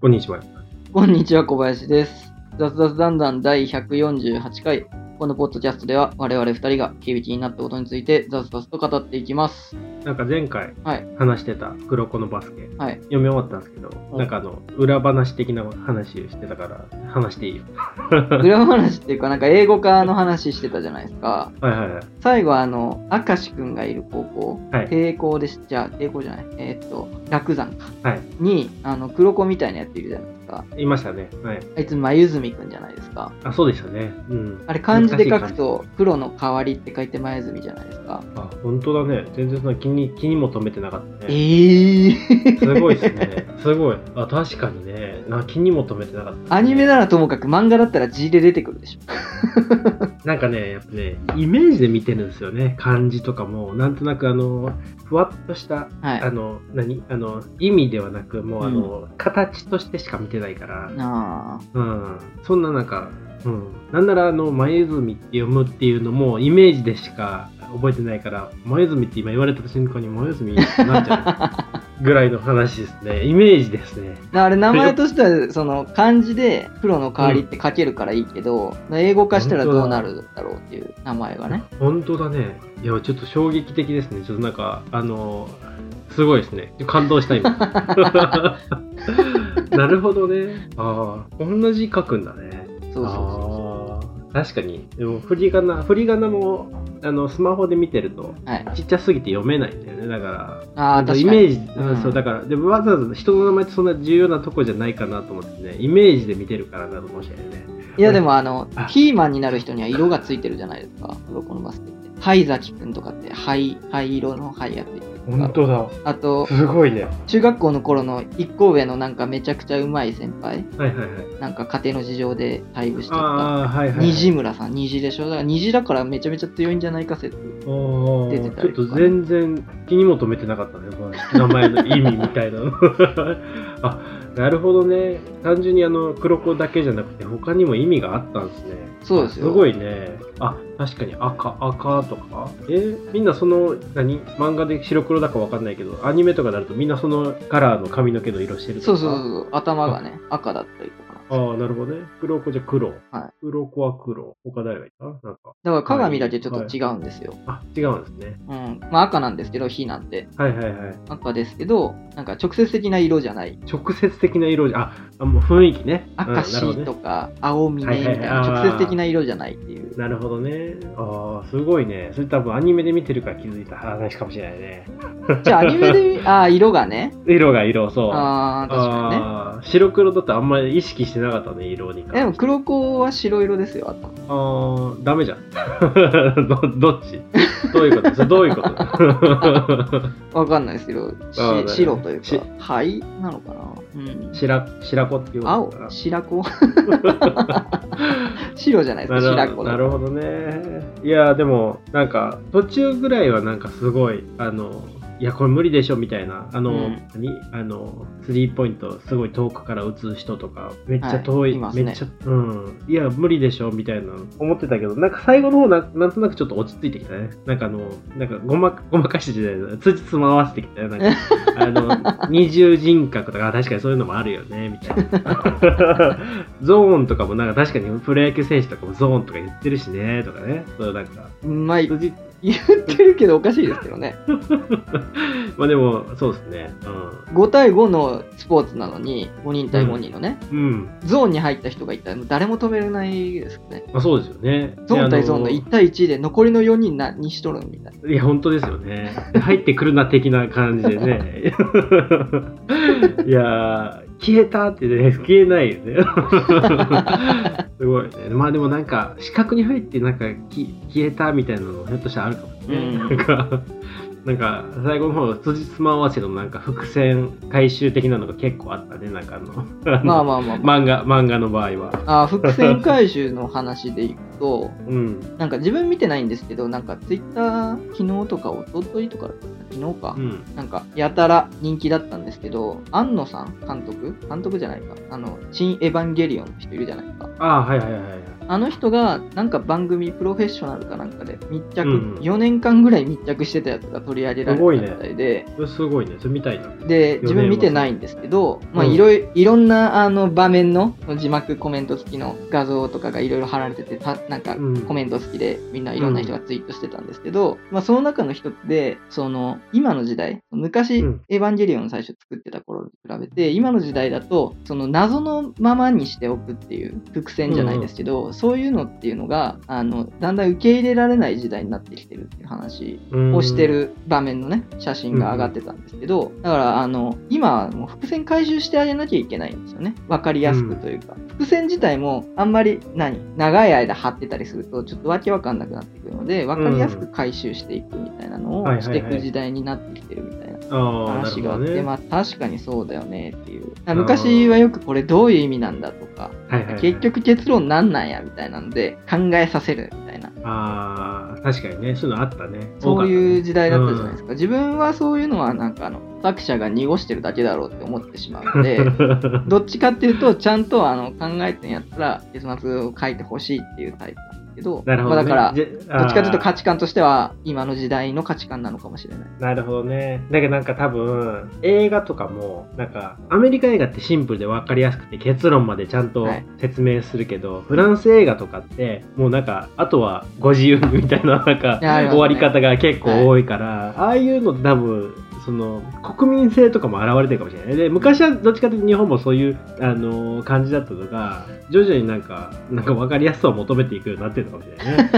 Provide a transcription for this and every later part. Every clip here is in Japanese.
こんにちは。こんにちは、小林です。雑雑談談第148回。このポッドキャストでは我々二人が響きになったことについて雑々と語っていきます。なんか前回はい。話してた黒子のバスケ、はい。読み終わったんですけど、うんなんかあの、裏話的な話してたから、話していいよ。裏話っていうか、なんか英語科の話してたじゃないですか。はいはいはい。最後はあの、明石くんがいる高校、はい抵抗でし、じゃあ抵抗じゃない。えーっと、楽山か。はい。に、あの、黒子みたいなやついるじゃないですか。いましたね。はい。あいつ、眉住くんじゃないですか。あ、そうでしたね。うん。あれ、漢字で書くと、黒の代わりって書いて眉住じゃないですか。あ、本当だね。全然その気に、気にも留めてなかったえね。ー。すごいですね。すごい。あ、確かにね。な気にも留めてなかった、アニメならともかく漫画だったら字で出てくるでしょ。なんかね、やっぱね、イメージで見てるんですよね。漢字とかも、なんとなくあの、ふわっとした、はい。あの、何？あの、意味ではなく、もうあの、形としてしか見てないから、あうん、そんななんか、うん、なんならあの、前泉って読むっていうのも、イメージでしか覚えてないから、前泉って今言われた瞬間に前泉ってなっちゃうぐらいの話ですね。イメージですね。あ。あれ名前としては、その漢字で黒の代わりって書けるからいいけど、英語化したらどうなるだろうっていう名前がね。本当だね。いや、ちょっと衝撃的ですね。ちょっとなんか、あの、すごいですね。感動した今。なるほどね。ああ、同じ書くんだね。そうそうそあー確かに。でも、振り仮名、振り仮名も、あの、スマホで見てると、う。はい。ちっちゃすぎて読めないんだよね。だから、ああ、確かに。イメージ、うんそう、だから、でもわざわざ人の名前ってそんな重要なとこじゃないかなと思ってね、イメージで見てるからなと思うしね。いやでもあのあ、キーマンになる人には色がついてるじゃないですか。黒子のバスケって。灰崎くんとかって灰、灰色の灰がついてるとか。当だ。あと、すごいね。中学校の頃の一個上のなんかめちゃくちゃうまい先輩。はいはいはい。なんか家庭の事情で退部しちゃった。ああ、はいはい。虹村さん、虹でしょ？だから虹だからめちゃめちゃ強いんじゃないか説。出てたちょっと全然気にも留めてなかったね、名前の意味みたいなの。あなるほどね。単純にあの黒子だけじゃなくて他にも意味があったんですね。そうですよあすごいね。あ、確かに赤、赤とか？えみんなその、何？漫画で白黒だかわかんないけど、アニメとかになるとみんなそのカラーの髪の毛の色してるとか？そうそうそうそう、頭がね、赤だったりとか。ああ、なるほどね。黒子じゃ黒。はい黒子は黒。他誰がいた？なんか。だから鏡だけちょっと違うんですよ。あ、違うんですね。うん。まあ赤なんですけど、火なんて。はいはいはい。赤ですけど、なんか直接的な色じゃない。直接的な色じゃ、あ、あもう雰囲気ね。うん赤しとか、青みねみたいな、はいはいはい直接的な色じゃないっていう。なるほどね。ああ、すごいね。それ多分アニメで見てるから気づいた話かもしれないね。じゃあアニメで見、ああ、色がね。色が色、そう。ああ、確かにね。白黒だってあんまり意識してなかったね、色に。でも黒子は白色ですよ、頭。ああ、ダメじゃん。どどっち？どういうこと？どういうこと？わかんないですけど、白というしか、灰なのかな？うん。白白子っていうこと？青？白子？白じゃないですか、な白子なるほどね。いや、でも、なんか、途中ぐらいはなんかすごい、あの、いや、これ無理でしょみたいな、あの、うん何？あの、スリーポイントすごい遠くから打つ人とか、めっちゃ遠い、はいねめっちゃ、うん、いや、無理でしょみたいな思ってたけど、なんか最後の方な、なんとなくちょっと落ち着いてきたね。なんかあの、なんかごま、ごまかしじゃないつじつま合わせてきたよ。なんか、あの、二重人格とか、あ確かにそういうのもあるよね、みたいな。ゾーンとかもなんか確かにプロ野球選手とかもゾーンとか言ってるしね、とかね。そうなんか、まあ、言辻ってるけどおかしいですけどね。まあでも、そうですね。5対5のスポーツなのに、5人対5人のね、うん。うん。ゾーンに入った人がいたら誰も止めれないですよね。まあそうですよね。ゾーン対ゾーンので1対1で残りの4人何しとるんみたいな。いや、本当ですよね。入ってくるな的な感じでね。いやー、消えたってね、消えないよね。すごいね。まあでもなんか、四角に入ってなんかき消えたみたいなのひょっとしたらあるかもね。うんなんか、なんか最後の方、辻褄合わせのなんか伏線回収的なのが結構あったね。なんかあの、まあまあまあ、ま漫画、漫画の場合は。あ。あ伏線回収の話でいくと、うん。なんか自分見てないんですけど、なんかツイッター昨日とか一昨日とか昨日か、うん。なんかやたら人気だったんですけど、庵野さん監督？監督じゃないか。あの、新エヴァンゲリオンの人いるじゃないか。ああ、はいはいはいはい。あの人がなんか番組プロフェッショナルかなんかで密着、うん4年間ぐらい密着してたやつが取り上げられてたみたいで、それすごいね。それ見たいな。で、自分見てないんですけど、まあ、うん。いろいろ、いろんな、あの、場面の字幕コメント付きの画像とかがいろいろ貼られてて、たなんかうん、コメント好きで、みんないろんな人がツイートしてたんですけど、まあ、その中の一つで、その、今の時代、昔、うん。エヴァンゲリオン最初作ってた頃に比べて、今の時代だと、その謎のままにしておくっていう伏線じゃないですけど、そういうのっていうのが、あの、だんだん受け入れられない時代になってきてるっていう話をしてる場面のね、写真が上がってたんですけど、だから、あの、今はもう伏線回収してあげなきゃいけないんですよね。わかりやすくというか。伏線自体もあんまり何長い間貼ってたりするとちょっとわけわかんなくなってくるので、わかりやすく回収していくみたいなのをしていく時代になってきてるみたいな話があって、ね。まあ確かにそうだよねっていう。昔はよくこれどういう意味なんだとか、はいはいはい結局結論なんなんやみたいなので考えさせるみたいな。ああ、確かにね。そういうのあったね。そういう時代だったじゃないですか。か。自分はそういうのはなんかあの、作者が濁してるだけだろうって思ってしまうので、どっちかっていうと、ちゃんとあの考えてんやったら、結末を書いてほしいっていうタイプけど、なるほど、ね。まあだから、どっちかというと価あ値観としては、今の時代の価値観なのかもしれない。ーなるほどね。だけどなんか多分、映画とかも、なんか、アメリカ映画ってシンプルで分かりやすくて結論までちゃんとはい説明するけど、フランス映画とかって、もうなんか、あとはご自由にみたいな、なんか、ね終わり方が結構多いから、ああいうの多分、その国民性とかも現れてるかもしれない。で、昔はどっちかというと日本もそういう、あのー感じだったのが、徐々になんか、なんか分かりやすさを求めていくようになってるのかもしれないね。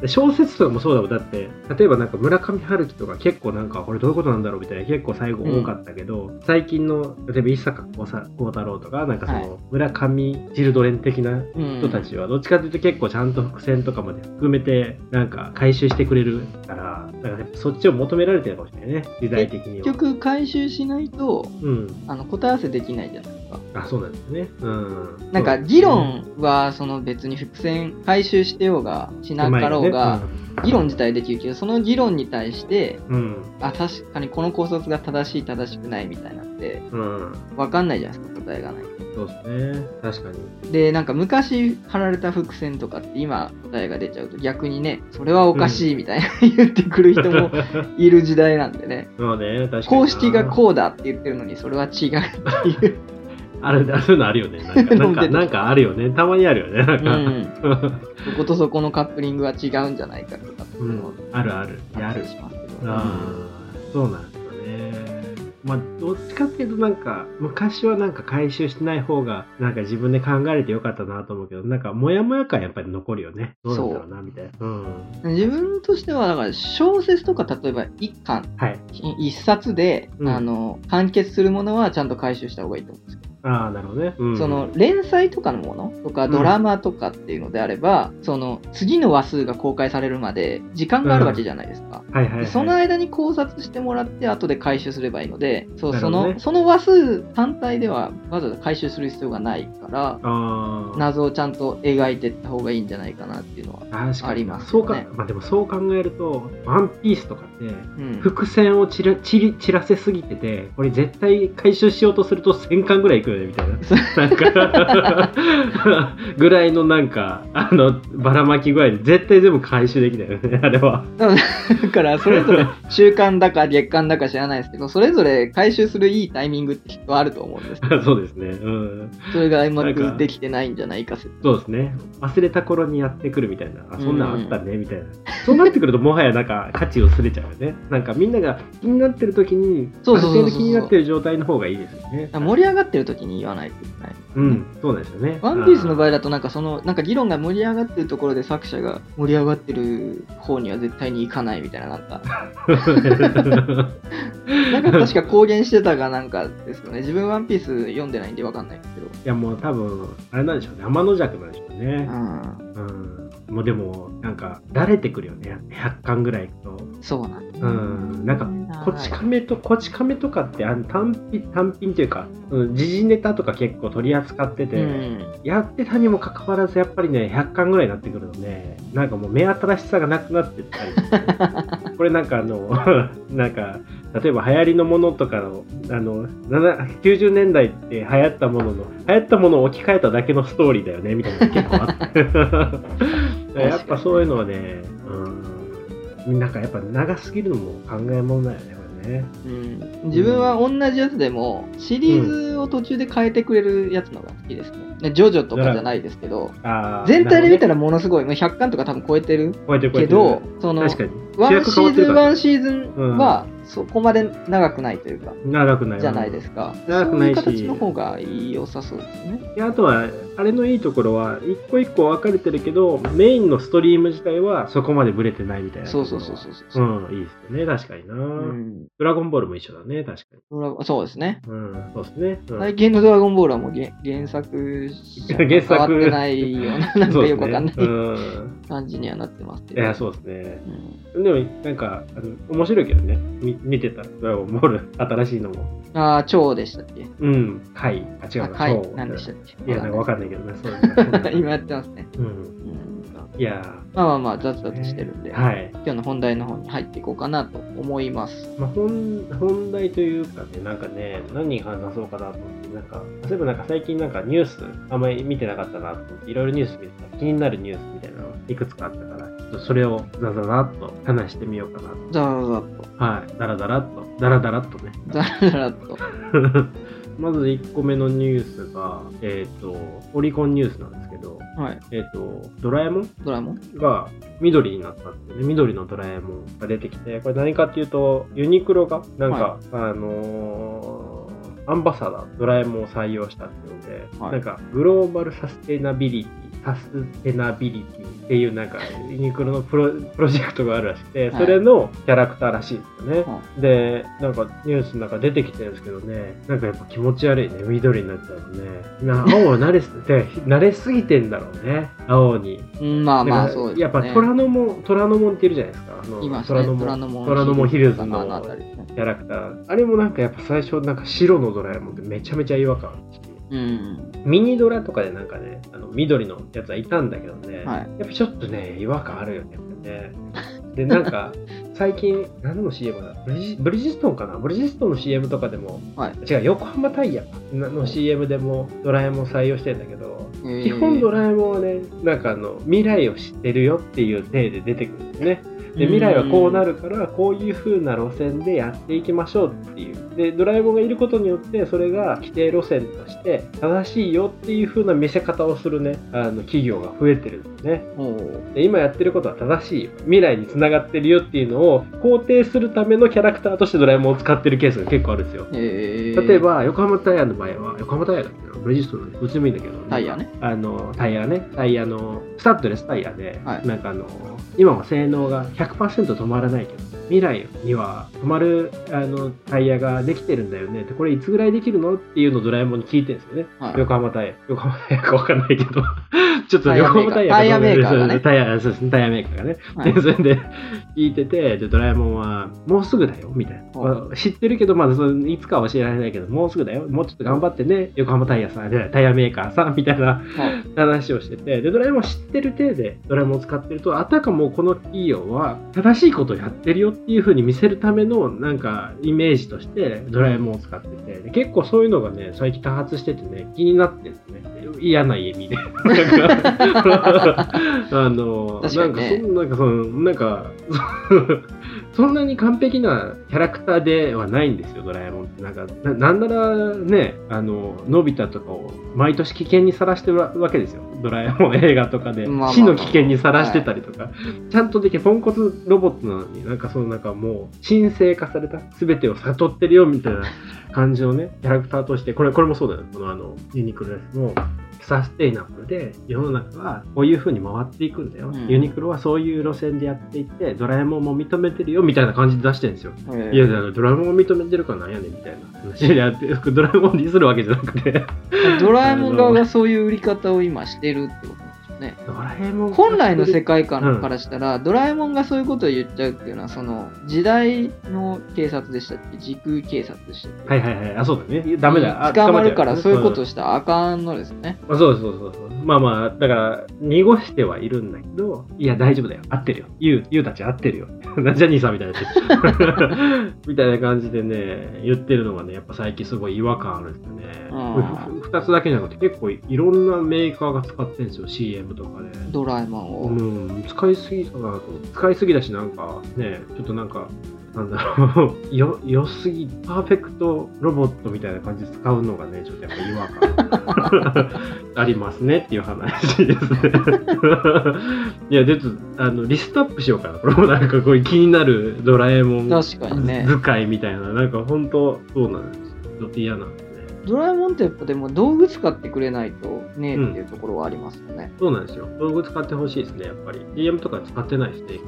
で 小説とかもそうだもん。だって、例えばなんか村上春樹とか結構なんか、これどういうことなんだろうみたいな結構最後多かったけど、最近の、例えば伊坂幸太郎とか、なんかそはいの、村上チルドレン的なうん人たちはどっちかというと結構ちゃんと伏線とかまで含めてなんか回収してくれるからだからそっちを求められてるかもしれないね時代的には。結局回収しないと、うん。あの答え合わせできないじゃないですか。あそうなんですね。うん。なんか議論はその別に伏線回収してようがしなかろうが、議論自体できるけど、その議論に対して、うん。あ、確かにこの考察が正しい正しくないみたいなって、うん、うん、わかんないじゃないですか、答えがない。そうですね。確かに。で、なんか昔貼られた伏線とかって今答えが出ちゃうと逆にね、それはおかしいみたいな言ってくる人も いる時代なんでね。そうね確かにな。公式がこうだって言ってるのにそれは違うっていう。あるあそういうのあるよね。なんか なんかなんかあるよね。たまにあるよね。なんか、うん。そことそこのカップリングは違うんじゃないかとかうのをあるある。ある。しますけど。ああ、そうなん。まあ、どっちかっていうとなんか、昔はなんか回収してない方が、なんか自分で考えれてよかったなと思うけど、なんか、もやもや感やっぱり残るよね。どうなんだろうな、みたいな。うん。自分としては、だから小説とか例えば一巻、はい。一冊で、うんあの、完結するものはちゃんと回収した方がいいと思うんですよ。ああ、なるほどね。うん。その連載とかのものとかうんドラマとかっていうのであれば、その次の話数が公開されるまで時間があるわけじゃないですか。はいはい、はい。でその間に考察してもらって後で回収すればいいので、そうそのその話数単体ではわざわざ回収する必要がないから。謎をちゃんと描いていった方がいいんじゃないかなっていうのは。ありますそうかまあでもそう考えると、ワンピースとかって、うん、伏線を散ら散らせすぎてて、これ絶対回収しようとすると1000巻ぐらいいくみたいな。なんか、ぐらいのなんか、あの、ばらまき具合で絶対全部回収できないよね、あれは。だからそれぞれ週間だか月間だか知らないですけど、それぞれ回収するいいタイミングってきっとあると思うんです そうですね。うん。それがうまくできてないんじゃないか説。そうですね。忘れた頃にやってくるみたいな。あ、そんなんあったね、みたいな。そうなってくると、もはやなんか価値薄れちゃうよね。なんかみんなが気になってる時に、そうそうそうそうある程度気になってる状態の方がいいですよね。盛り上がってる時に言わないといけない。うん、そうですよね。ワンピースの場合合だとなんかそのなんか議論が盛り上がってるところで作者が盛り上がってる方には絶対に行かないみたいななんか なんか確か公言してたがなんかですよね自分ワンピース読んでないんでわかんないけどいやもう多分、あれなんでしょうね。天の弱なんでしょうね。うんうん。もうでも、なんか、慣れてくるよね。100巻ぐらいいくと。そうなんだうん。なんか、こち亀と、こち亀とかって、あの単品、単品っていうか、うん時事ネタとか結構取り扱ってて、うんやってたにもかかわらず、やっぱりね、100巻ぐらいになってくるので、なんかもう目新しさがなくなってったり これなんかあの、なんか、例えば流行りのものとかの、あの、7 90年代って流行ったものの、流行ったものを置き換えただけのストーリーだよね、みたいなの結構あって。やっぱそういうのはね、うん、なんかやっぱ長すぎるのも考えものだよね、これね。うん、自分は同じやつでも、シリーズを途中で変えてくれるやつのが好きですね。ねジョジョとかじゃないですけど、全体で見たならものすごい、もう100巻とか多分超えてるけど、その。ワンシーズン、ワンシシーズンは、そこまで長くないというか、長くないじゃないですか。長くないしそういう形の方が良さそうですね。であとは、あれのいいところは、一個一個分かれてるけど、メインのストリーム自体はそこまでブレてないみたいな。そうそうそうそうそう。うん、いいですよね、確かにな、うんドラゴンボールも一緒だね、確かに。そうですね。うん、そうですね。うん最近のドラゴンボールはもう原 原作原作変わってないような、なんかよくわかんないね感じにはなってますけうん。ど。いや、そうですね。うんでも、なんか、あの面白いけどね、み見てた、ドラゴンボール、新しいのも。ああ、蝶でしたっけ？うん、回。あ、違うな、あ回そうなんでしたっけ？いや、なんかわかんないけどね、そう。今やってますね。うん。うん。いや。まあまあまあ、雑々してるんで、はい。今日の本題の方に入っていこうかなと思います。まあ、本本題というかね、なんかね、何話そうかなと思って、なんか、例えばなんか最近なんかニュース、あんまり見てなかったなと思って、いろいろニュース見てた。気になるニュースみたいなのいくつかあったから、とそれをザザザっと話してみようかなと。ザラザラっと。はい。ダラダラっと、ダラダラっとね。ザラザラっと。まず1個目のニュースが、えっ、と、オリコンニュースなんですけど、はい。えっ、と、ドラえもんドラえもん？が緑になったってね、緑のドラえもんが出てきて、これ何かっていうと、ユニクロが、なんか、あのーアンバサダー、ドラえもんを採用したっていうので、はいなんか、グローバルサステナビリティ、サステナビリティっていうなんか、ユニクロのプロプロジェクトがあるらしくて、はいそれのキャラクターらしいんですよね。はで、なんかニュースの中出てきてるんですけどね、なんかやっぱ気持ち悪いね、緑になっちゃうとね。今、青慣れ 慣れすぎてんだろうね、青に。うんまあまあ、そうですね。やっぱ虎ノ門、虎ノ門っているじゃないですか。あのいますね。虎ノ門門虎ノ門ヒルズあの。キャラクター。あれもなんかやっぱ最初なんか白のドラえもんってめちゃめちゃ違和感あるし。うん。ミニドラとかでなんかね、あの緑のやつはいたんだけどね、はいやっぱちょっとね、違和感あるよね。ねで、なんか、最近、何の CM だ？ブリジブリヂストンかな？ブリヂストンの CM とかでも、はい違う、横浜タイヤの CM でもドラえもん採用してんだけど、えー基本ドラえもんはね、なんかあの、未来を知ってるよっていう体で出てくるんですね。で未来はこうなるからこういう風な路線でやっていきましょうっていう。でドラえもんがいることによってそれが規定路線として正しいよっていう風な見せ方をするね。あの企業が増えてるんですね。で今やってることは正しいよ。未来につながってるよっていうのを肯定するためのキャラクターとしてドラえもんを使ってるケースが結構あるんですよ。えー。例えば横浜タイヤの場合は横浜タイヤだっけなブリヂストンのどっちでもいいんだけどタイヤね。あのタイヤね。タイヤのスタッドレスタイヤで、はい。なんかあの今は性能が100%止まらないけど。未来には止まるあのタイヤができてるんだよね。でこれいつぐらいできるのっていうのをドラえもんに聞いてるんですよね、はい。横浜タイヤ。横浜タイヤか分かんないけど。ちょっと横浜タイヤタイヤメーカーがね。タイヤそうです。ねタイヤメーカーがね、はい。でそれで聞いててでドラえもんはもうすぐだよみたいな、はまあ知ってるけどまだそのいつかは教えられないけどもうすぐだよ。もうちょっと頑張ってね横浜タイヤさんでタイヤメーカーさんみたいなはい。話をしてて。でドラえもん知ってる体でドラえもんを使ってるとあたかもこの企業は正しいことをやってるよっていう風に見せるためのなんかイメージとしてドラえもんを使っててで結構そういうのがね最近多発しててね気になってるんですね嫌な意味で あのねなんかそんなんかそのなんか そんなに完璧なキャラクターではないんですよ、ドラえもんって。なんか、ななんならね、あの、のび太とかを毎年危険にさらしてるわけですよ。ドラえもん映画とかで死の危険にさらしてたりとか、ちゃんとできるポンコツロボットなのに、なんかそのなんかもう神聖化された全てを悟ってるよみたいな感じのね、キャラクターとして、これ、これもそうだよ。このあの、ユニクロです。も、サステイナブルで世の中はこういう風に回っていくんだよ、うん。ユニクロはそういう路線でやっていってドラえもんも認めてるよみたいな感じで出してるんですよ、えー。いやだからドラえもんを認めてるからなんやねんみたいな話でやって ドラえもんにするわけじゃなくてドラえもん側がそういう売り方を今してるってことね。ドラえもん本来の世界観からしたら、ドラえもんがそういうことを言っちゃうっていうのは、その時代の警察でしたっけ？時空警察でしたっけ？はいはいはい。あ、そうだね。ダメだ。あ捕まるからそういうことんをしたらあかんのですね。あそうそうそうそう。まあまあ、だから、濁してはいるんだけど、いや、大丈夫だよ。合ってるよ。ゆう、ゆうたち合ってるよ。ジャニーさんみたいな。みたいな感じでね、言ってるのがね、やっぱ最近すごい違和感あるんですよね。うんふ二つだけじゃなくて、結構いろんなメーカーが使ってるんですよ、CM とかで。ドラえもんを。うん、使いすぎかなと。使いすぎだし、なんか、ね、ちょっとなんか、なんだろう、よ、良すぎ、パーフェクトロボットみたいな感じで使うのがね、ちょっとやっぱ違和感 ありますねっていう話ですね。いや、ちょっと、あの、リストアップしようかな。これもなんかこういう気になるドラえもん確かにね。使いみたいな、なんか本当そうなんですよ。ちょっと嫌な。ドラえもんってやっぱでも道具使ってくれないとねうんっていうところはありますよね。そうなんですよ。道具使ってほしいですね、やっぱり。DM とか使ってないですね、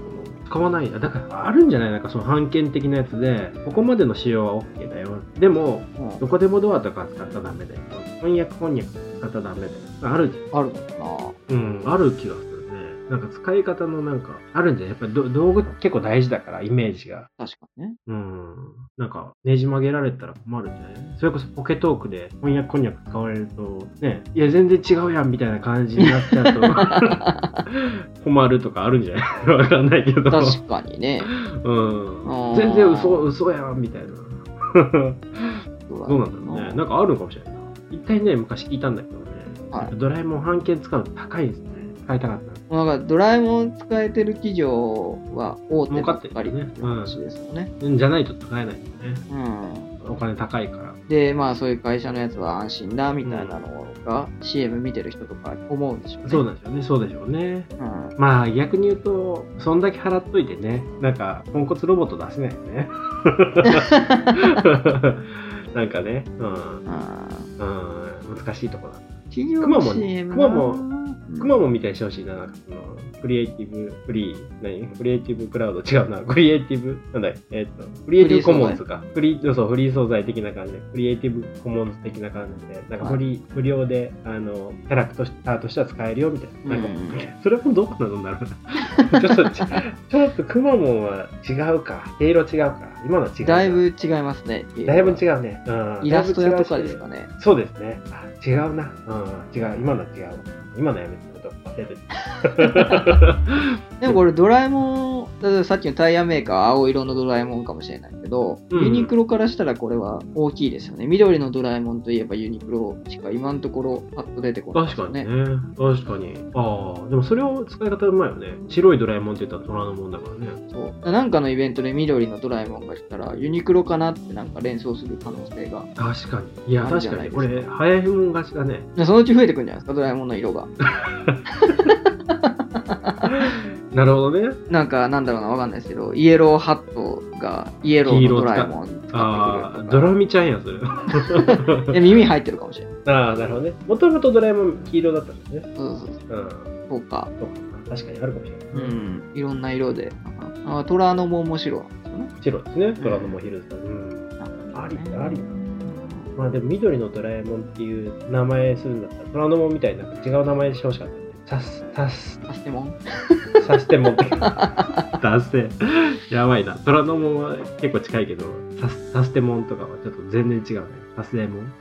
使わない。あだから、あるんじゃないなんかその判権的なやつで、ここまでの使用は OK だよ。でも、うんどこでもドアとか使ったらダメだよ。翻訳翻訳使ったらダメだよ。あるじあるのかゃん。うん、ある気がするね。なんか使い方のなんか、あるんじゃないやっぱりど道具結構大事だから、イメージが。な確かにね。うん。なんか、ねじ曲げられたら困るんじゃない？それこそポケトークで翻訳こんにゃく使われると、ね、いや、全然違うやんみたいな感じになっちゃうと、困るとかあるんじゃない？わかんないけど。確かにね。うん。全然嘘、嘘やんみたいな。どどうなんだろうね。なんかあるのかもしれないな。一回ね、昔聞いたんだけどね。はいドラえもん半券使うと高いんですね。使いたかった。なんかドラえもん使えてる企業は大手ばっかりっですよね。うんじゃないと使えないよね。うん。お金高いから。で、まあそういう会社のやつは安心だみたいなのが CM 見てる人とか思うんでしょうね。そうなんですよね。そうでしょうね。うん。まあ逆に言うと、そんだけ払っといてね、なんか、ポンコツロボット出せないよね。なんかね、うん、うん、あ難しいとこだ。企業の CM くまモンくまモンみたいにしてほしいな、なんかその、クリエイティブ、フリー、何？クリエイティブクラウド？違うな。クリエイティブ、なんだい？えっ、と、クリエイティブコモンズか。フリー、そう、フリー素材的な感じで、クリエイティブコモンズ的な感じで、なんかフリー、無料で、あの、キャラクターとしては使えるよ、みたいな。なんか、うんそれもどこなのなるな。ちょっと、ちちょっとくまモンは違うか。毛色違うか。今のは違うな。だいぶ違いますね。だいぶ違うね。うん。イラスト屋とかですかね。そうですね。あ、違うな。うん。違う。今のは違う。今のやめて。ちょっと忘れて でもこれドラえもん、例えばさっきのタイヤメーカーは青色のドラえもんかもしれないけど、うんユニクロからしたらこれは大きいですよね。緑のドラえもんといえばユニクロしか今のところパッと出てこないね。確かにね。確かに。ああ、でもそれを使い方うまいよね。白いドラえもんって言ったら虎のもんだからね。そうなんかのイベントで緑のドラえもんが来たらユニクロかなってなんか連想する可能性が。確かに。いや、確かに。俺、早いもん勝ちだね。でそのうち増えてくるんじゃないですか、ドラえもんの色が。なるほどね。なんか、なんだろうな、わかんないですけど、イエローハットがイエローのドラえもんああ。ドラミちゃんや、それ。で耳入ってるかもしれない。ああ、なるほどね。もともとドラえもん黄色だったんですね。そうそうそう。うん。そうか。そうか。確かにあるかもしれない。うん。いろんな色で。あ虎のも面白いですよね。白ですね。虎ノ門ヒルズ。うん。ありだありだまあでも緑のドラえもんっていう名前するんだったら、虎ノ門みたいな違う名前にしてほしかったね。サス、サス、サステモンサステモンって。ダセやばいな。虎ノ門は結構近いけど、サスサステモンとかはちょっと全然違うね。サステモン。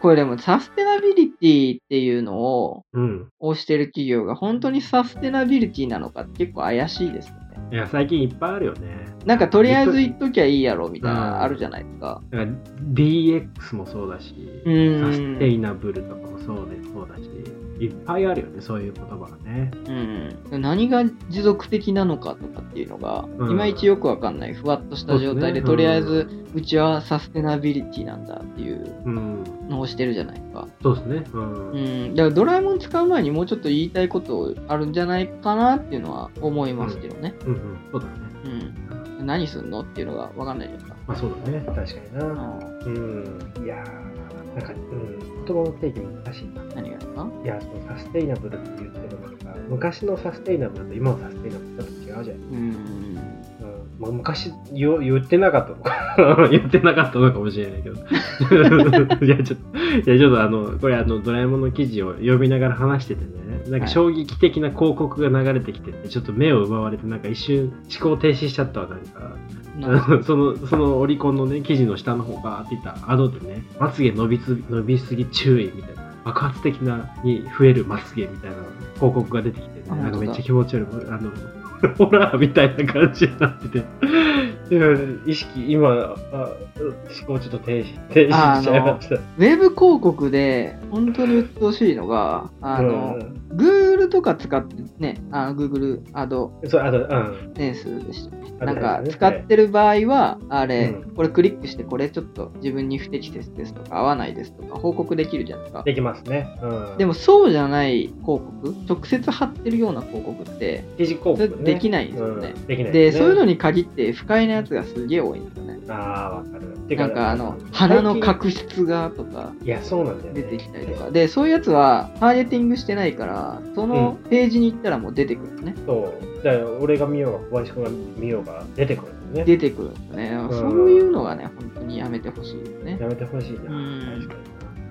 これでもサステナビリティっていうのをうん。推してる企業が本当にサステナビリティなのか結構怪しいですよね。いや、最近いっぱいあるよね。なんかとりあえず言っときゃいいやろみたいうんなあるじゃないですか。なんか DX もそうだし、うんサステイナブルとかもそうでそうだし、いっぱいあるよね、そういう言葉がね。うん、何が持続的なのかとかっていうのが、うんいまいちよくわかんないふわっとした状態で、ねとりあえずうちはサステナビリティなんだっていううん。のをしてるじゃないか。そうですね。うん。うん、だからドラえもん使う前にもうちょっと言いたいことあるんじゃないかなっていうのは思いますけどね。うんうん。そうだね。うん。何すんのっていうのがわかんないじゃないですか。まあそうだね。確かにな。うんうん。いやー、なんか、うん、言葉の定義難しいな。何がですか？いや、そのサステイナブルって言ってもなんか、昔のサステイナブルと今のサステイナブルと違うじゃん。うん。うん、まあ、昔言言ってなかったのか。言ってなかったのかもしれないけど。いやちょっといやちょっとあのこれあのドラえもんの記事を読みながら話しててね。なんか衝撃的な広告が流れてきててちょっと目を奪われてなんか一瞬思考停止しちゃったわなんか。な その、そのオリコンのね、記事の下の方バーっていったアドでね、まつげ伸びつ伸びすぎ注意みたいな、爆発的なに増えるまつげみたいな広告が出てきて、ね、あなんかめっちゃ気持ち悪い。あの、ホラーみたいな感じになってて、意識、今、あ思考ちょっと停止、停止しちゃいました。ウェブ広告で本当に鬱陶しいのが、あの、Google とか使ってね、あの Google アドうん、そう、あと、うん。センスでしたなんかね使ってる場合は、あれ、うんこれクリックして、これちょっと自分に不適切ですとか、合わないですとか、報告できるじゃないですか。できますね。うん。でもそうじゃない広告、直接貼ってるような広告って、記事広告、ね、できないんですよね。うんできないで、すねそういうのに限って不快なやつがすげえ多いんですよね。ああ、わかる。てなんかあの、鼻の角質がとかいや、そうなんだよ、ね。出てきたりとか。で、そういうやつはターゲティングしてないから、そのページに行ったらもう出てくるんですね。そう。だから俺が見ようが、小林君が見ようが出てくるんだよね。出てくるんでね。そういうのがね、本当にやめてほしいですね。やめてほしいな。うん確か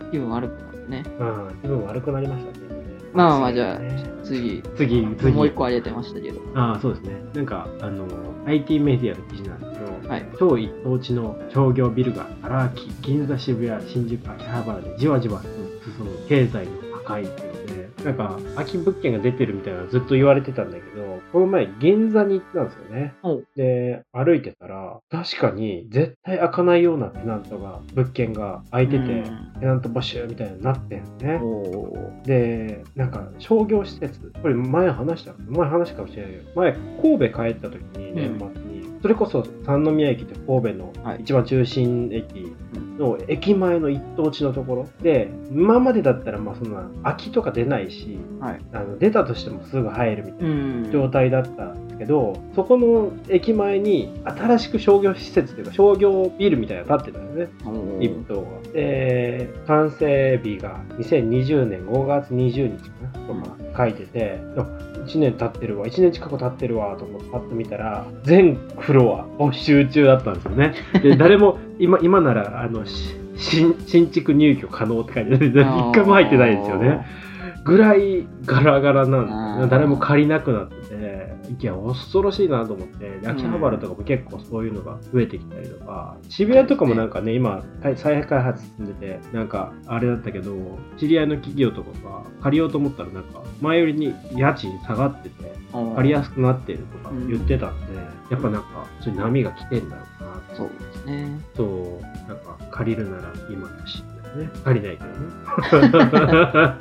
に気分悪くなるね。な。うん。気分悪くなりましたね。まあまあまあじゃあね次、次、次。もう一個あげてましたけど。ああ、そうですね。なんか、あの、IT メディアの記事なんですけど、はい超一等地の商業ビルが荒き銀座、渋谷、新宿、秋葉原でじわじわと進む経済の破壊っていうなんか、空き物件が出てるみたいなのずっと言われてたんだけど、この前、銀座に行ったんですよね。で、歩いてたら、確かに絶対開かないようなテナントが、物件が開いてて、テナント募集みたいになってんね。で、なんか商業施設、これ前話した、前話したかもしれないけど、前神戸帰った時に年末に、それこそ三宮駅って神戸のはい。一番中心駅の駅前の一等地のところで、今までだったらまあそんな空きとか出ないし、はいあの出たとしてもすぐ入るみたいな。うん。状態だったんですけど、そこの駅前に新しく商業施設というか商業ビルみたいなの建ってたんですね。一棟が。で、完成日が2020年5月20日かなとか書いてて、1年経ってるわ、1年近く経ってるわと思ってパッと見たら、全フロア募集中だったんですよね。で、誰も今今ならあのし新新築入居可能って書いてある。一回も入ってないですよね。ぐらいガラガラなんです誰も借りなくなってて、いや、恐ろしいなと思って、で秋葉原とかも結構そういうのが増えてきたりとか、渋谷とかもなんかね、今、再再開発進んでて、なんかあれだったけど、知り合いの企業とかが借りようと思ったら、なんか前よりに家賃下がってて、借りやすくなってるとか言ってたんで、やっぱなんか、そういう波が来てんだろうなそうですね。そう、なんか借りるなら今だし、ね。借りないけどね。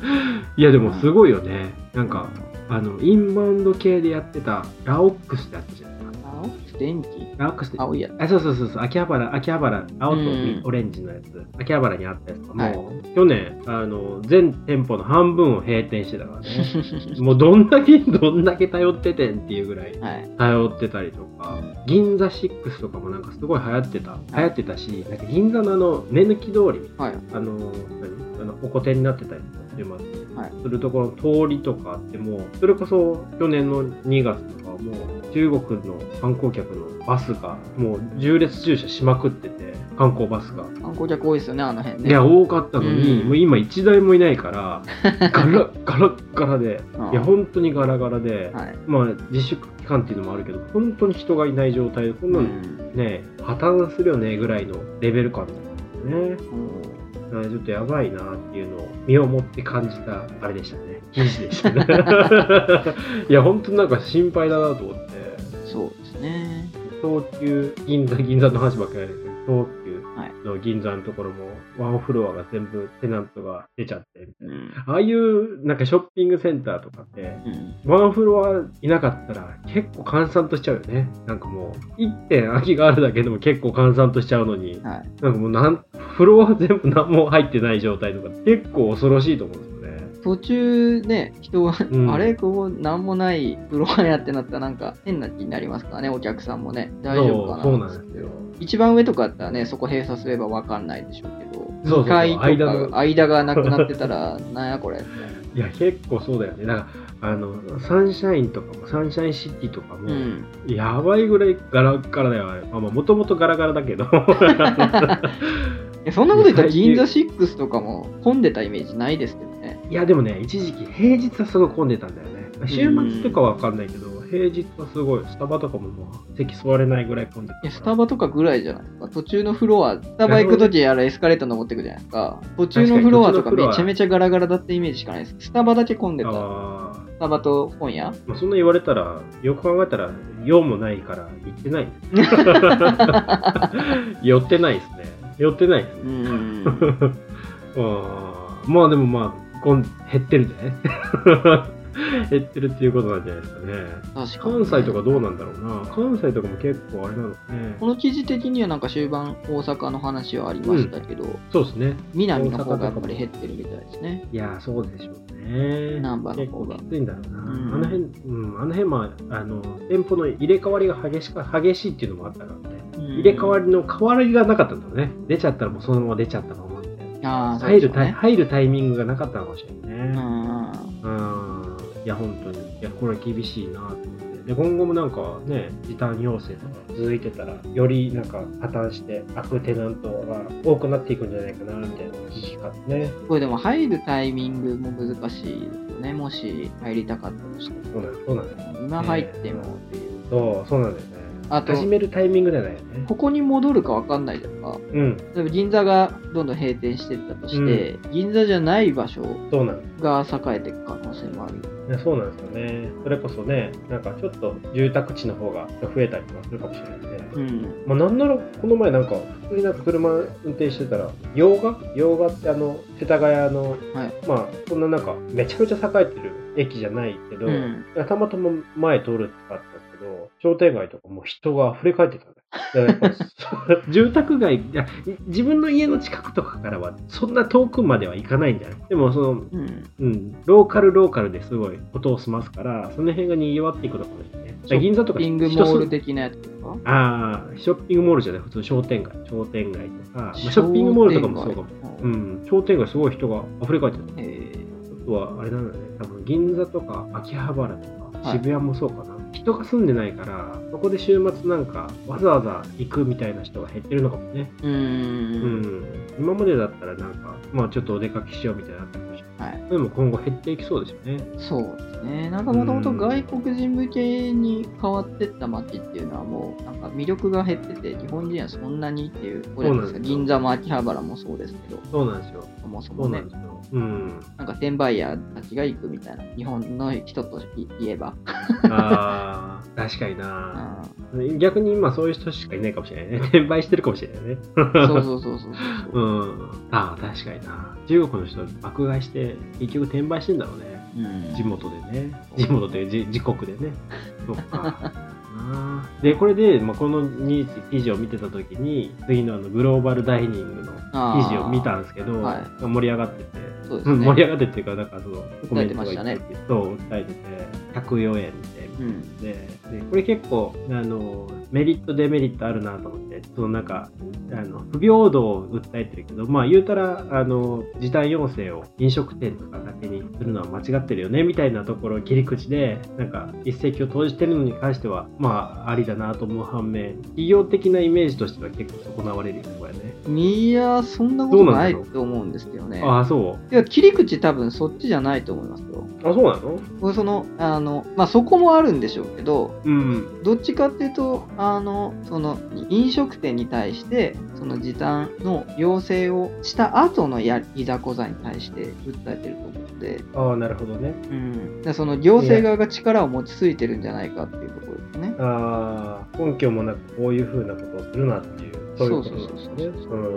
いや、でもすごいよね。なんか、あの、インバウンド系でやってたラオックスってあったじゃないですか。青電気？ラオックスって、青いやつ。あ、そうそうそうそう、秋葉原、秋葉原、青とうんオレンジのやつ、秋葉原にあったやつが、はいもう、去年、あの、全店舗の半分を閉店してたからね。もうどんだけ、どんだけ頼っててんっていうぐらいはい。頼ってたりとか、銀座6とかもなんかすごい流行ってた、流行ってたし、なんか銀座のあの、目抜き通り、はい。あの、何？あの、おこてになってたりしてます。はいするところの通りとかあっても、それこそ去年の2月とかはもう中国の観光客のバスがもう縦列駐車しまくってて、観光バスが。観光客多いですよね、あの辺ね。いや、多かったのに、うんもう今一台もいないから、ガラガラッガラで、うんいや、本当にガラガラで、はい。まあ自粛期間っていうのもあるけど、本当に人がいない状態で、こんなのうんね、破綻するよねぐらいのレベル感だったんですね。おーだからちょっとやばいなっていうのを身をもって感じたあれでしたね。記事でしたね。いや、本当なんか心配だなと思って。そうですね。東急、銀座、銀座の話ばっかりだけど、東急はいの銀座のところも、ワンフロアが全部テナントが出ちゃって、みたいな。うん。ああいうなんかショッピングセンターとかって、うん。ワンフロアいなかったら結構閑散としちゃうよね。なんかもう、1点空きがあるだけでも結構閑散としちゃうのに、はい。なんかもうなん、フロア全部何も入ってない状態とか結構恐ろしいと思うんですよね。途中ね、人が、うんあれ、ここなんもないフロアやってなったらなんか変な気になりますからね、お客さんもね。大丈夫かなそうそうなんですよ。一番上とかだったらね、そこ閉鎖すればわかんないでしょうけど、そうそう2階とか間の間がなくなってたら、なんやこれ。いや、結構そうだよね。だから、あの、サンシャインとかも、サンシャインシティとかも、うん。やばいぐらいガラッガラだよ、あれ。もともとガラガラだけど。いやそんなこと言ったら銀座6とかも混んでたイメージないですけどね。いや、でもね、一時期、平日はすごい混んでたんだよね。週末とかはわかんないけど、平日はすごい、スタバとかももう、席座れないぐらい混んでたから。いや、スタバとかぐらいじゃないですか。途中のフロア、スタバ行くときあれエスカレーター登っていくじゃないですか。途中のフロアとかめちゃめちゃガラガラだってイメージしかないです。スタバだけ混んでた。スあタバと本屋ーまあ、そんな言われたら、よく考えたら、用もないから、行ってない。寄ってないですね。寄ってないですね。うーん。あー まあでもまあ、こん減ってるんじゃない？減ってるっていうことなんじゃないですかね。確かに、関西とかどうなんだろうな。関西とかも結構あれなのかねこ。の記事的にはなんか終盤大阪の話はありましたけど、そうですね。南の方がやっぱり減ってるみたいですね。いやー、そうでしょうね。難波の結方が構きついんだろうな。うんあの辺、うん、あの辺、まあ、あの、店舗の入れ替わりが激しか激しいっていうのもあったからね。入れ替わり。りの代わりがなかったんだろうね。出ちゃったらもうそのまま出ちゃったままみたいな。入るタイですね。入るタイミングがなかったのかもしれないね。うん。うん。いや、本当に。いや、これ厳しいなと思って。で、今後もなんかね、時短要請とか続いてたら、よりなんか破綻して、開くテナントが多くなっていくんじゃないかな、みたいな危機感ね。これでも入るタイミングも難しいですよね。もし入りたかったとしても。そうなんそうなん。今入ってもっていう。そう、そうなんだよね。あと、始めるタイミングじゃないよね。ここに戻るか分かんないじゃないですか。うん、例えば銀座がどんどん閉店していったとして、銀座じゃない場所。が栄えていく可能性もある。いやそうなんですよね。それこそね、なんかちょっと住宅地の方が増えたりとかするかもしれないね。うん。まあ、なんなら、この前なんか、普通になんか車運転してたら、洋画？洋画ってあの、世田谷の、はいまあ、そんななんか、めちゃくちゃ栄えてる駅じゃないけど、うん。たまたま前通るってかったんですけど、商店街とかもう人が溢れ返ってたんだよ。だからやっぱ住宅街いや、自分の家の近くとかからは、そんな遠くまでは行かないんじゃない？でも、その、うん。うん、ローカルローカルですごいことを済ますから、その辺が賑わっていくのかもしれない銀座とかショッピングモール的なやつとか？ああ、ショッピングモールじゃない、普通商店街。商店街とか、まあ、ショッピングモールとかもそうかも。ううん。ん、商店街すごい人が溢れ返ってる。えあとは、あれなんだね、多分銀座とか秋葉原とかはい渋谷もそうかな。人が住んでないから、そこで週末なんかわざわざ行くみたいな人が減ってるのかもね。ー、うんん。今までだったらなんか、まあちょっとお出かけしようみたいなったかもしれない。はい。でも今後減っていきそうですよね。そうですね。なんかもともと外国人向けに変わってった街っていうのはもうなんか魅力が減ってて、日本人はそんなにっていうことじゃないですか。そうなんですよ銀座も秋葉原もそうですけど、そうなんですよ。そもそそもねうなん。なんか転売ヤーたちが行くみたいな、日本の人とい言えば。ああ、確かにな。う逆に今そういう人しかいないかもしれないね。転売してるかもしれないね。んそうそうそうそうそう。うん。ああ、確かにな。中国の人爆買いして、結局転売してんだろうね。うん地元でね。地元で、じ自国でね。そっか。で、これで、まあ、この記事を見てたときに、次のあのグローバルダイニングの記事を見たんですけど、はい。盛り上がってて、ね。う ん盛り上がってっていうか、なんかその、コメントがいっぱいそう、訴えてて、104円で、うん。ででこれ結構あのメリットデメリットあるなと思ってそのなんかあの不平等を訴えてるけどまあ言うたらあの時短要請を飲食店とかだけにするのは間違ってるよねみたいなところを切り口でなんか一石を投じてるのに関してはまあありだなと思う反面企業的なイメージとしては結構損なわれるよねこれねいや、そんなことないと思うんですけどね。ああそう？いや、切り口多分そっちじゃないと思いますよ。あそうなの？その、あの、まあ、そこもあるんでしょうけど、うんどっちかっていうと、あの、その、飲食店に対して、その時短の要請をした後のやいざこざに対して訴えてると思うので、ああなるほどねうん。その行政側が力を持ちすぎてるんじゃないかっていうところですね。ああ、根拠もなくこういうふうなことをするなっていう、そういうことなんですそうそうね。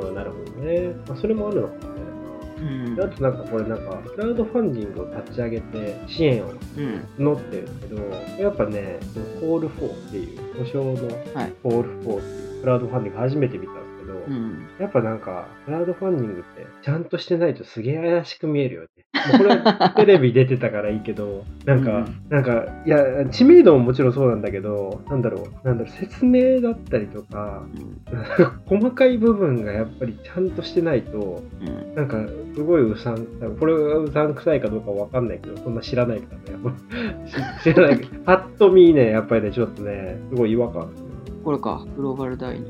うん、なるほどね。まあ、それもあるのかもしれないな。うんであとなんかこれなんか、クラウドファンディングを立ち上げて支援をうん。募ってるんですけど、やっぱね、コール4っていう、保証のはいコール4っていうクラウドファンディング初めて見たんですけど、ど、うん。やっぱなんか、クラウドファンディングってちゃんとしてないとすげえ怪しく見えるよね。これは テレビ出てたからいいけど、なんか、うんなんか、いや、知名度ももちろんそうなんだけど、なんだろう、なんだろう、説明だったりとか、細かい部分がやっぱりちゃんとしてないと、うん。なんか、すごいうさん、これがうさんくさいかどうかわかんないけど、そんな知らないからね。し 知らないけど、パッと見ね、やっぱりね、ちょっとね、すごい違和感。これか、グローバルダイニング。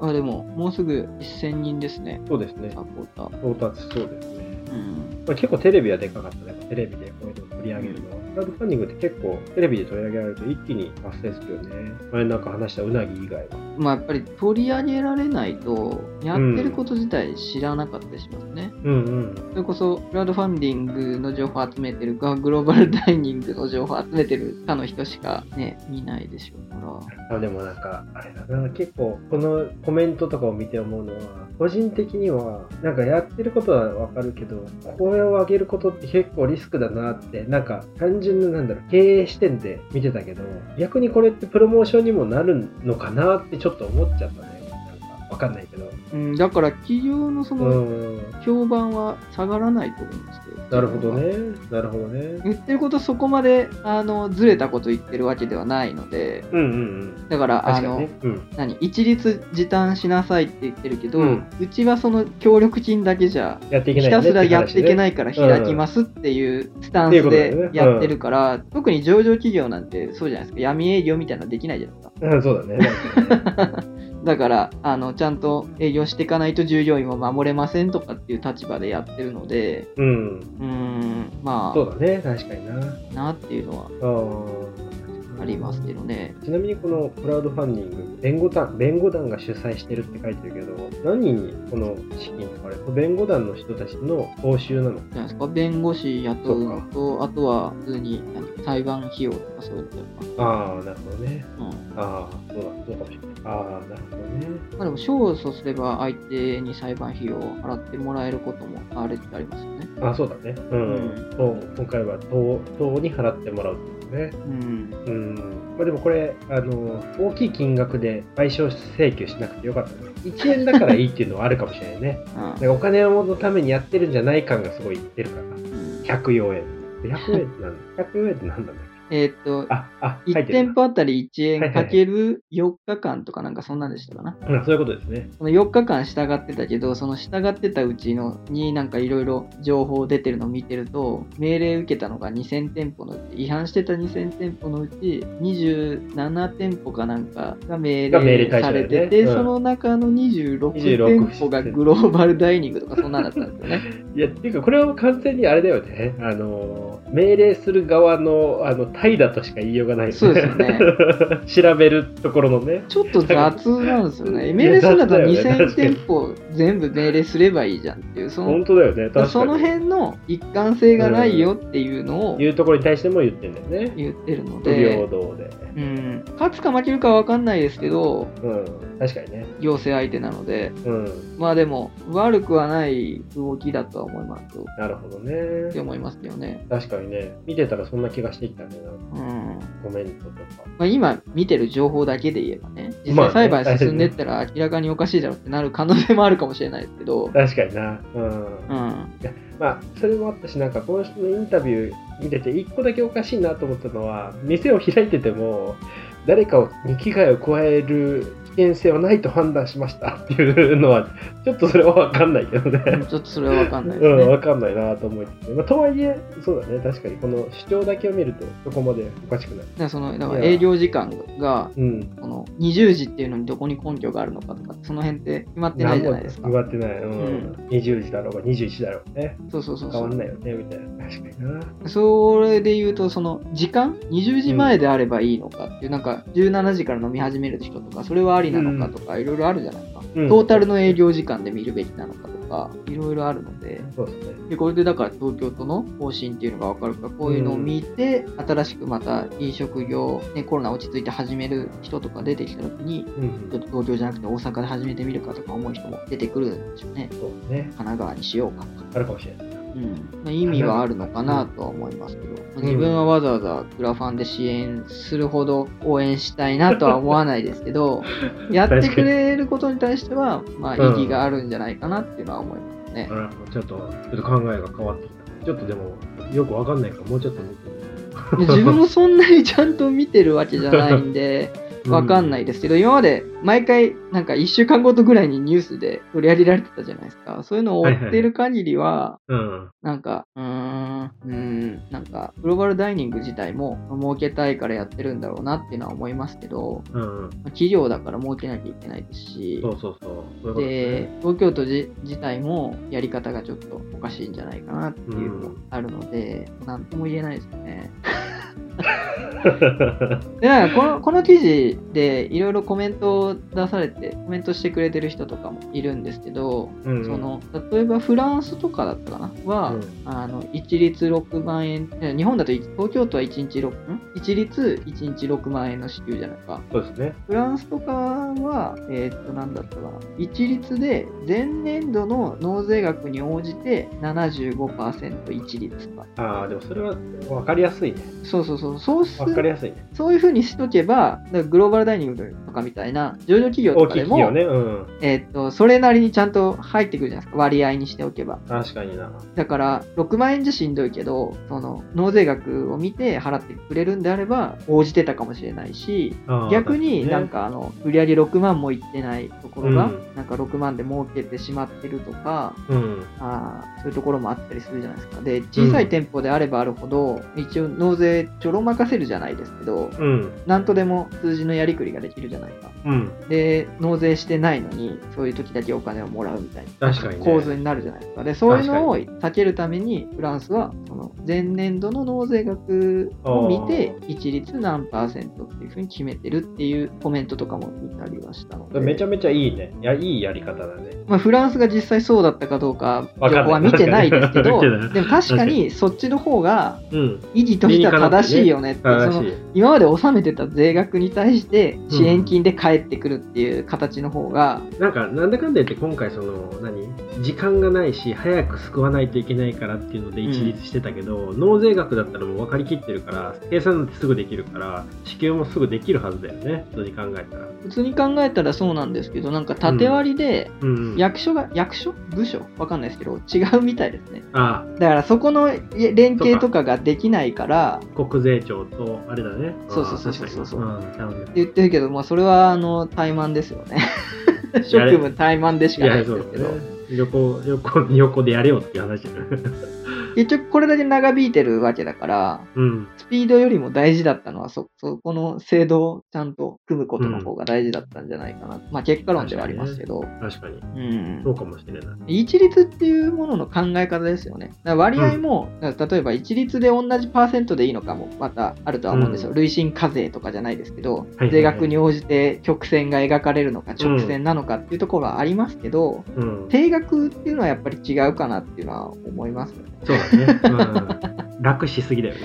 あ、でも、もうすぐ1000人ですね、そうですねサ。ポーター。到達そうですね。うん。結構テレビはでかかったね。テレビでこういうのを取り上げるのは。クラウドファンディングって結構テレビで取り上げられると一気に発生するよね。前なんか話したうなぎ以外は。まあ、やっぱり取り上げられないと、やってること自体知らなかったりしますね。うんうん。それこそ、クラウドファンディングの情報を集めてるか、グローバルダイニングの情報を集めてるかの人しかね、見ないでしょうから。あでもなんか、あれだな、結構このコメントとかを見て思うのは、個人的には、なんかやってることはわかるけど、声を上げることって結構リスクだなって、なんか単純ななんだろう、経営視点で見てたけど、逆にこれってプロモーションにもなるのかなってちょっと思っちゃったね。わかんないけど。うん、だから企業のそうのん。評判は下がらないと思うんですけど。なるほどね。なるほどね。言ってることそこまであのずれたこと言ってるわけではないので、うんうんうん。だから、あの。うん。何一律時短しなさいって言ってるけど、ううんちはその協力金だけじゃやっていけないよねひたすらやっていけい。ないから開きますっていうスタンスでやってるから、特に上場企業なんてそうじゃないですか闇営業みたいなのできないじゃないですか。うん、そうだね。だからあのちゃんと営業していかないと従業員も守れませんとかっていう立場でやってるのでうん。うーんまそうだね。確かにな。あなっていうのはあありますけどね。ちなみにこのクラウドファンディング、弁護団、弁護団が主催してるって書いてるけど、何にこの資金とかあれ、弁護団の人たちの報酬なの？じゃないですか？弁護士雇うのと、あとは普通に裁判費用とかそういうのとか。ああ、なるほどね。うんああ、そうだ、そうかもしれない。ああ、なるほどね。まあ、でも勝訴すれば相手に裁判費用を払ってもらえることもあれってありますよね。ああ、そうだね。うん。うん今回は党党に払ってもらうってことね。うん。うん。まあ、でもこれ、あの、大きい金額で賠償請求しなくてよかったね。1円だからいいっていうのはあるかもしれないね。あなんかお金のためにやってるんじゃない感がすごい出るから。うん、104円。100円ってなんだ ?104 円ってなんだろうえーっと、あ、あ、書い1てる店舗あたり1円はいはいはいかける4日間とかなんかそんなんでしたかな？な。うん、そういうことですね。その4日間従ってたけど、その従ってたうちのになんかいろいろ情報出てるのを見てると、命令受けたのが2000店舗のうち、違反してた2000店舗のうち、27店舗かなんかが命令されてて、うんその中の26 26店舗がグローバルダイニングとかそんなんだったんですよね。いや、っていうか、これは完全にあれだよね。あの、命令する側の、あの、怠惰としか言いようがないよね。そうですよね。調べるところのね。ちょっと雑なんですよね。命令するんだったら雑だよね2000店舗全部命令すればいいじゃんっていう、その本当だよね。その辺の一貫性がないよっていうのをいうところに対しても言ってんだよね。言ってるの不平で、等で。うん、勝つか負けるかわかんないですけど、うん。確かにね。行政相手なので、うん。まあでも、悪くはない動きだとは思いますよ。なるほどってね。思いますよね。確かにね。見てたらそんな気がしてきたね。なんかうん。コメントとか。まあ、今見てる情報だけで言えばね、実際裁判進んでったら明らかにおかしいだろうってなる可能性もあるかもしれないですけど、確かにな。うん。うん。まあ、それもあったし、なんかこの人のインタビュー見てて、一個だけおかしいなと思ったのは、店を開いてても、誰かに危害を加える危険性はないと判断しましたっていうのは、ちょっとそれはわかんないけどね。ちょっとそれはわかんないですうん、ね。わかんないなと思いつつ、まあ、とはいえ、そうだね、確かにこの主張だけを見ると、そこまでおかしくない。だそのだから営業時間がうん。この20時っていうのにどこに根拠があるのかとか、その辺って決まってないじゃないですか決まってない。うん。うん20時だろうが21時だろうがね。そうそうそうそう。変わんないよね、みたいな。確かにな。それで言うと、その時間 ?20 時前であればいいのかっていう、なんか17時から飲み始める人とか、それはありなのかとか、いろいろあるじゃないですか。うんトータルの営業時間で見るべきなのかとか、いろいろあるので、ですね。でこれでだから東京都の方針っていうのが分かるから、こういうのを見て、新しくまた飲食業、ね、コロナ落ち着いて始める人とか出てきた時に、うんちょっと東京じゃなくて大阪で始めてみるかとか思う人も出てくるんでしょうね。そうね。神奈川にしようかとか。あるかもしれない。うんまあ、意味はあるのかなとは思いますけど、まあ自分はわざわざクラファンで支援するほど応援したいなとは思わないですけど、やってくれることに対しては、まあ、意義があるんじゃないかなっていうのは思いますね。あらちょっと、ちょっと考えが変わってきた。ちょっとでも、よくわかんないから、もうちょっと見て自分もそんなにちゃんと見てるわけじゃないんで、う わかんないですけど、今まで毎回、なんか1週間ごとぐらいにニュースで取り上げられてたじゃないですか。そういうのを追ってる限りは、うん。なんか、うーん、うーん、なんか、グローバルダイニング自体も儲けたいからやってるんだろうなっていうのは思いますけど、うん。まあ企業だから儲けなきゃいけないですしそ、うそうそう。でね、東京都じ自体もやり方がちょっとおかしいんじゃないかなっていうのもあるので、なんとも言えないですよね。でなんかこのこの記事でいろいろコメントを出されてコメントしてくれてる人とかもいるんですけど、うんその例えばフランスとかだったかな？は、うん。あの一律6万円え日本だと東京都は1日6ん一律1日6万円の支給じゃないか。そうですね。フランスとかはえーっと何だったかな？一律で前年度の納税額に応じて75%一律とか。ああ、でもそれは分かりやすいね。そうそうそうそうす分かりやすいね。そういうふうにしとけば、だからグローバルダイニングとかみたいな上場企業と大かでも、ね。うん。えーっと、それなりにちゃんと入ってくるじゃないですか、割合にしておけば。確かにな。だから、6万円じゃしんどいけど、その、納税額を見て払ってくれるんであれば、応じてたかもしれないし、逆になんかあの、売り上げ6万もいってないところが、うんなんか6万で儲けてしまってるとか、うん。あーそういうところもあったりするじゃないですか。で、小さい店舗であればあるほど、一応納税ちょろまかせるじゃないですけど、うん。なんとでも数字のやりくりができるじゃないか。うん。で、納税してないのに、そういう時だけお金をもらうみたいな構図になるじゃないですか。で、そういうのを避けるために、フランスは、その前年度の納税額を見て、一律何パーセントっていうふうに決めてるっていうコメントとかも見たりはしたので、めちゃめちゃいいね。いや、いいやり方だね。まあ、フランスが実際そうだったかどうか、情報は見てないですけど、でも確かにそっちの方がうん。意義としては正しいよねって。今まで納めてた税額に対して支援金で返ってくるっていう形の方が、なんか、なんだかんだ言って今回その、何？時間がないし、早く救わないといけないからっていうので一律してたけど、納税額だったらもう分かりきってるから、計算なんてすぐできるから、支給もすぐできるはずだよね。普通に考えたら。普通に考えたらそうなんですけど、なんか縦割りでうん、うん。役所が、役所？部署？わかんないですけど、違うみたいですね。あだからそこの連携とかができないから、あ、国税庁と、あれだね。そうそうそうそうそうそうん、って言ってるけど、まあ、それはあの怠慢ですよね。職務怠慢でしかないですけど、だね。旅行、旅行、旅行でやれよっていう話。結局これだけ長引いてるわけだから、うん。スピードよりも大事だったのはそ、そこの制度をちゃんと組むことの方が大事だったんじゃないかな。まあ結果論ではありますけど、確かに。うんそうかもしれない。一律っていうものの考え方ですよね。割合も、だから例えば一律で同じパーセントでいいのかもまたあるとは思うんですよ。うん累進課税とかじゃないですけど、税額に応じて曲線が描かれるのか直線なのかっていうところはありますけど、うん。定額っていうのはやっぱり違うかなっていうのは思いますよね。そうだね。うん。楽しすぎだよね。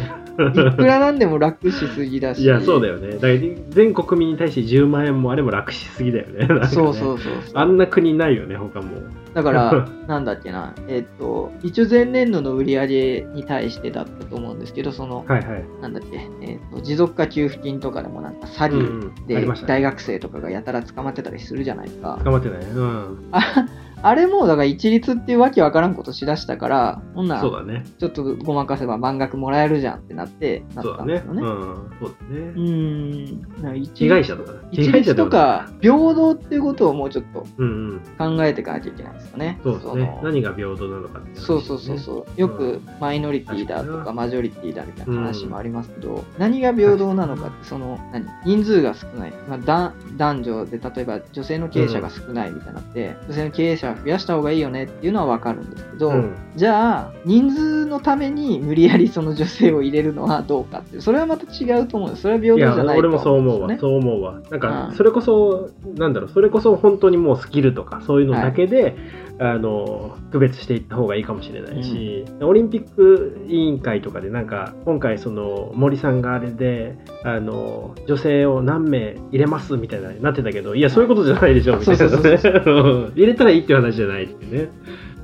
いくらなんでも楽しすぎだし。いや、そうだよね。だから全国民に対して10万円もあれも楽しすぎだよね。ねそうそうそうそう。あんな国ないよね、他も。だから、なんだっけな、えっと、一応前年度の売り上げに対してだったと思うんですけど、その、はいはい。なんだっけ、えっと、持続化給付金とかでもなんか詐欺で。大学生とかがやたら捕まってたりするじゃないですか。捕まってない。うん。あ あれも、だから一律っていうわけわからんことしだしたから、ほんなら、そうだね。ちょっとごまかせば満額もらえるじゃんってなって、なそうだね。ったんですよね。うん。そうだうね。ーん。か一律被害者だから。一律とか、平等っていうことをもうちょっとうんうん。考えていかなきゃいけないですかね。そうですねの。何が平等なのかっていそうそうそうそう。よくマイノリティだとか確かにマジョリティだみたいな話もありますけど、何が平等なのかって、その、何？人数が少ない。まあ、だ男女で例えば女性の経営者が少ないみたいになって、女性の経営者を増やした方がいいよねっていうのはわかるんですけど、うんじゃあ、人数のために無理やりその女性を入れるのはどうかってそれはまた違うと思うんです。それは平等じゃないと俺もそう思うわ。ね。そう思うわ。なんかう、んそれこそ、なんだろう、それこそ本当にもうスキルとか、そういうのだけで、あの、区別していった方がいいかもしれないし、オリンピック委員会とかで、なんか、今回、その、森さんがあれで、あの、女性を何名入れますみたいな、なってたけど、いや、そういうことじゃないでしょ、みたいな 入れたらいいっていう話じゃないっていうね。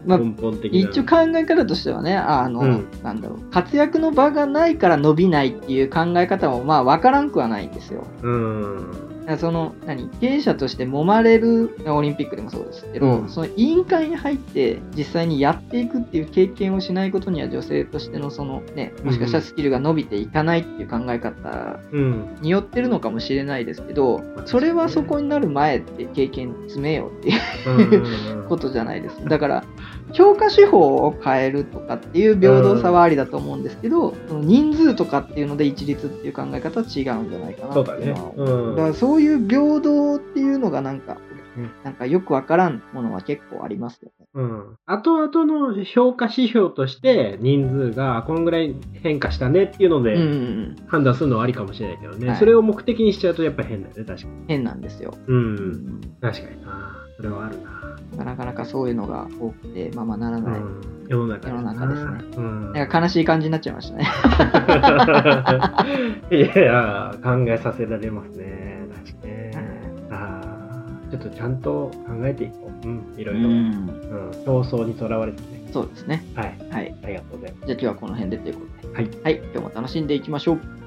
まあ根本的な。一応考え方としてはね、あの、うんなんだろう、活躍の場がないから伸びないっていう考え方も、まあ、わからんくはないんですよ。うん。その、何、経営者として揉まれる、オリンピックでもそうですけど、うん。その委員会に入って、実際にやっていくっていう経験をしないことには、女性としてのその、ね、もしかしたらスキルが伸びていかないっていう考え方うん。によってるのかもしれないですけどまあ、それはそこになる前って経験詰めようっていううん ことじゃないです。か。だから、評価手法を変えるとかっていう平等さはありだと思うんですけど、その人数とかっていうので一律っていう考え方は違うんじゃないかなそうだね。だからそういう平等っていうのがなんか、うんなんかよくわからんものは結構ありますよね。うん。後々の評価指標として、人数がこんぐらい変化したねっていうのうんうんうで、ん。判断するのはありかもしれないけどね。はいそれを目的にしちゃうとやっぱ変だよね、確かに。変なんですよ。う。うんん確かにな。それはあるな。なかなかそういうのが多くて、ままならない。うん。世の中世の中ですね。うん。なんか悲しい感じになっちゃいましたね。いや、考えさせられますね。確かにね。ああ、ちょっとちゃんと考えていこう。うん、いろいろ。うん。ん。競争にとらわれてね。そうですね。はい。はい。ありがとうございます。じゃあ今日はこの辺でということで。はい。はい。今日も楽しんでいきましょう。